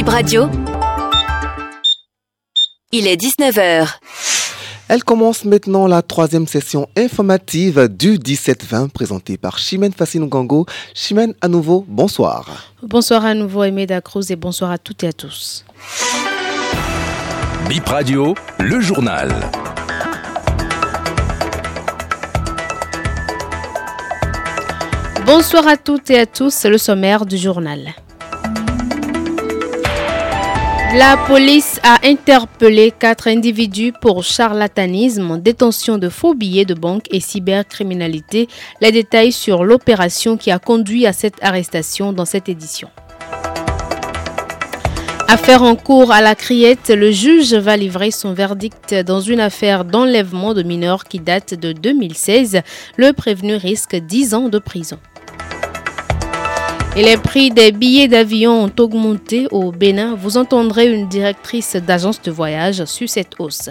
Bip Radio. Il est 19h. Elle commence maintenant la troisième session informative du 17-20 présentée par Chimène Gango. Chimène, à nouveau, bonsoir. Bonsoir à nouveau, Aimé Dacruz, et bonsoir à toutes et à tous. Bip Radio, le journal. Bonsoir à toutes et à tous, c'est le sommaire du journal. La police a interpellé quatre individus pour charlatanisme, détention de faux billets de banque et cybercriminalité. Les détails sur l'opération qui a conduit à cette arrestation dans cette édition. Affaire en cours à la criette, le juge va livrer son verdict dans une affaire d'enlèvement de mineurs qui date de 2016. Le prévenu risque 10 ans de prison. Et les prix des billets d'avion ont augmenté au Bénin. Vous entendrez une directrice d'agence de voyage sur cette hausse.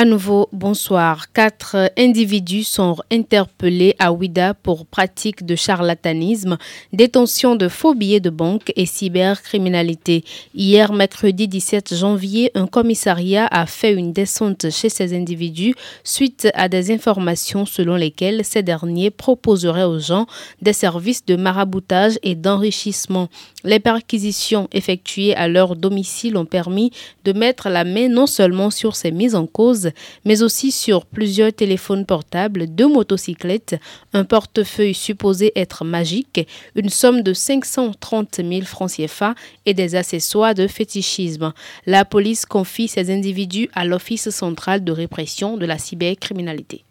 À nouveau, bonsoir. Quatre individus sont interpellés à Ouida pour pratique de charlatanisme, détention de faux billets de banque et cybercriminalité. Hier, mercredi 17 janvier, un commissariat a fait une descente chez ces individus suite à des informations selon lesquelles ces derniers proposeraient aux gens des services de maraboutage et d'enrichissement. Les perquisitions effectuées à leur domicile ont permis de mettre la main non seulement sur ces mises en cause, mais aussi sur plusieurs téléphones portables, deux motocyclettes, un portefeuille supposé être magique, une somme de 530 000 francs CFA et des accessoires de fétichisme. La police confie ces individus à l'Office central de répression de la cybercriminalité.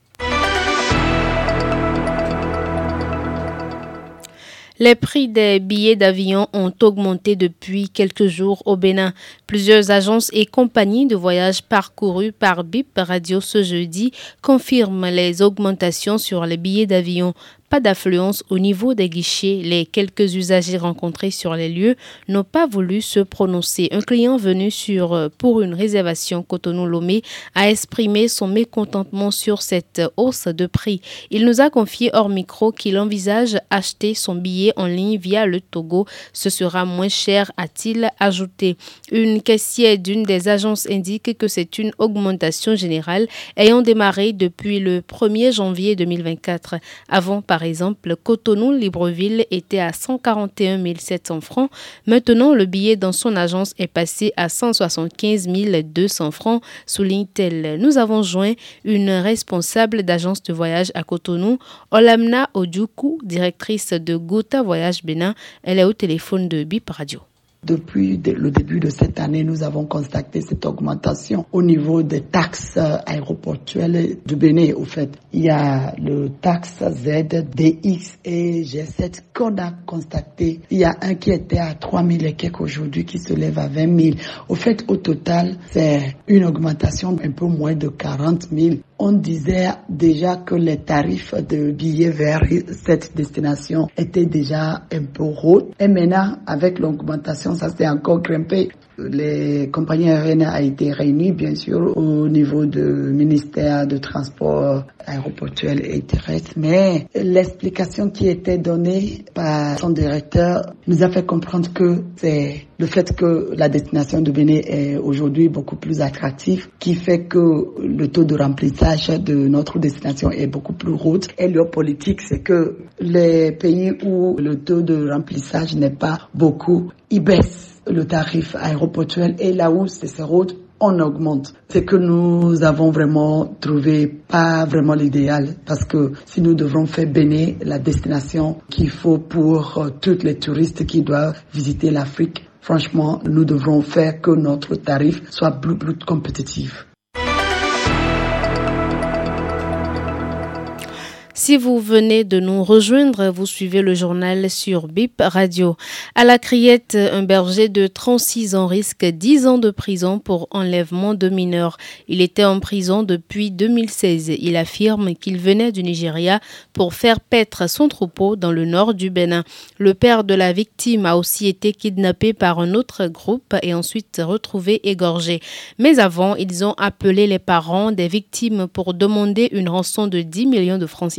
Les prix des billets d'avion ont augmenté depuis quelques jours au Bénin. Plusieurs agences et compagnies de voyage parcourues par BIP Radio ce jeudi confirment les augmentations sur les billets d'avion pas d'affluence au niveau des guichets. Les quelques usagers rencontrés sur les lieux n'ont pas voulu se prononcer. Un client venu sur, euh, pour une réservation Cotonou-Lomé a exprimé son mécontentement sur cette hausse de prix. Il nous a confié hors micro qu'il envisage acheter son billet en ligne via le Togo. Ce sera moins cher, a-t-il ajouté. Une caissière d'une des agences indique que c'est une augmentation générale ayant démarré depuis le 1er janvier 2024. Avant, par par exemple, Cotonou-Libreville était à 141 700 francs. Maintenant, le billet dans son agence est passé à 175 200 francs, souligne-t-elle. Nous avons joint une responsable d'agence de voyage à Cotonou, Olamna Odjuku, directrice de Gota Voyage Bénin. Elle est au téléphone de BIP Radio. Depuis le début de cette année, nous avons constaté cette augmentation au niveau des taxes aéroportuelles du Bénin. Au fait, il y a le taxe Z, DX et G7 qu'on a constaté. Il y a un qui était à 3 000 et quelques aujourd'hui qui se lève à 20 000. Au fait, au total, c'est une augmentation un peu moins de 40 000 on disait déjà que les tarifs de billets vers cette destination étaient déjà un peu hauts. Et maintenant, avec l'augmentation, ça s'est encore grimpé les compagnies aériennes ont été réunies, bien sûr, au niveau du ministère de Transport aéroportuel et terrestre, mais l'explication qui était donnée par son directeur nous a fait comprendre que c'est le fait que la destination de Bénin est aujourd'hui beaucoup plus attractive qui fait que le taux de remplissage de notre destination est beaucoup plus haut. Et leur politique, c'est que les pays où le taux de remplissage n'est pas beaucoup, ils baissent le tarif aéroportuel et là où c'est route, on augmente. C'est que nous avons vraiment trouvé pas vraiment l'idéal parce que si nous devrons faire bénir la destination qu'il faut pour euh, tous les touristes qui doivent visiter l'Afrique, franchement, nous devrons faire que notre tarif soit plus, plus compétitif. Si vous venez de nous rejoindre, vous suivez le journal sur BIP Radio. À la criette, un berger de 36 ans risque 10 ans de prison pour enlèvement de mineurs. Il était en prison depuis 2016. Il affirme qu'il venait du Nigeria pour faire paître son troupeau dans le nord du Bénin. Le père de la victime a aussi été kidnappé par un autre groupe et ensuite retrouvé égorgé. Mais avant, ils ont appelé les parents des victimes pour demander une rançon de 10 millions de francs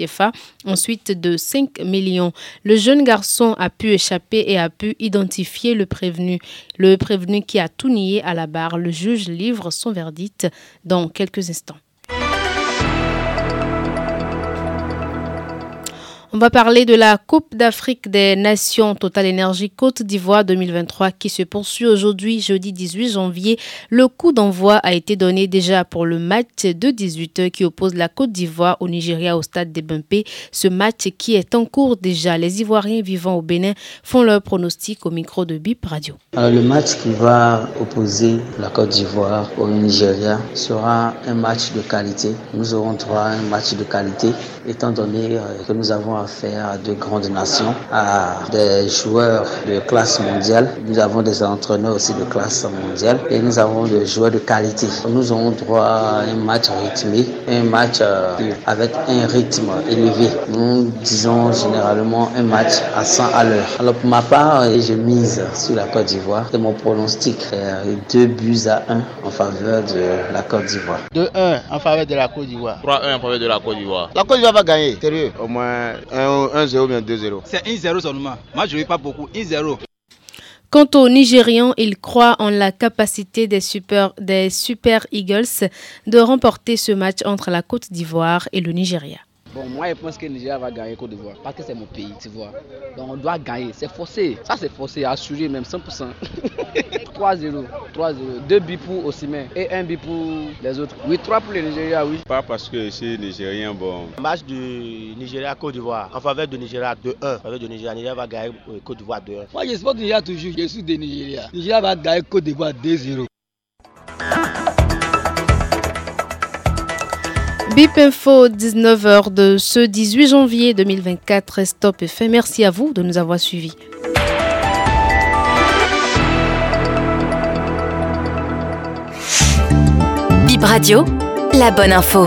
Ensuite de 5 millions. Le jeune garçon a pu échapper et a pu identifier le prévenu. Le prévenu qui a tout nié à la barre. Le juge livre son verdict dans quelques instants. Va parler de la Coupe d'Afrique des Nations Total Énergie Côte d'Ivoire 2023 qui se poursuit aujourd'hui, jeudi 18 janvier. Le coup d'envoi a été donné déjà pour le match de 18h qui oppose la Côte d'Ivoire au Nigeria au stade des Bumpé. Ce match qui est en cours déjà. Les Ivoiriens vivant au Bénin font leur pronostic au micro de BIP Radio. Alors, le match qui va opposer la Côte d'Ivoire au Nigeria sera un match de qualité. Nous aurons droit à un match de qualité étant donné euh, que nous avons affaire à de grandes nations, à des joueurs de classe mondiale. Nous avons des entraîneurs aussi de classe mondiale et nous avons des joueurs de qualité. Nous aurons droit à un match rythmé, un match euh, avec un rythme élevé. Nous disons généralement un match à 100 à l'heure. Alors pour ma part, euh, je mise sur la Côte d'Ivoire. C'est mon pronostic. Deux buts à 1 en faveur de la Côte d'Ivoire. 2-1 en faveur de la Côte d'Ivoire. 3-1 en faveur de la Côte d'Ivoire. La Côte d'Ivoire va gagner, sérieux. Au moins 1-0 ou bien 2-0. C'est 1-0 seulement. Moi, je ne veux pas beaucoup. 1-0. Quant aux Nigérians, ils croient en la capacité des Super, des super Eagles de remporter ce match entre la Côte d'Ivoire et le Nigeria. Bon, moi, je pense que le Nigeria va gagner Côte d'Ivoire parce que c'est mon pays, tu vois. Donc, on doit gagner. C'est forcé. Ça, c'est forcé, assuré même 100%. 3-0. 3-0. Deux buts pour Osimhen et un but pour les autres. Oui, 3 pour le Nigeria, oui. Pas parce que je suis nigérien, bon. Match du Nigeria-Côte d'Ivoire en faveur du Nigeria 2-1. En faveur du Nigeria, Nigeria va gagner Côte d'Ivoire 2-1. Moi, je supporte Nigeria toujours. Je suis de Nigeria. Nigeria va gagner Côte d'Ivoire 2-0. BIP Info, 19h de ce 18 janvier 2024. Stop et fait. Merci à vous de nous avoir suivis. BIP Radio, la bonne info.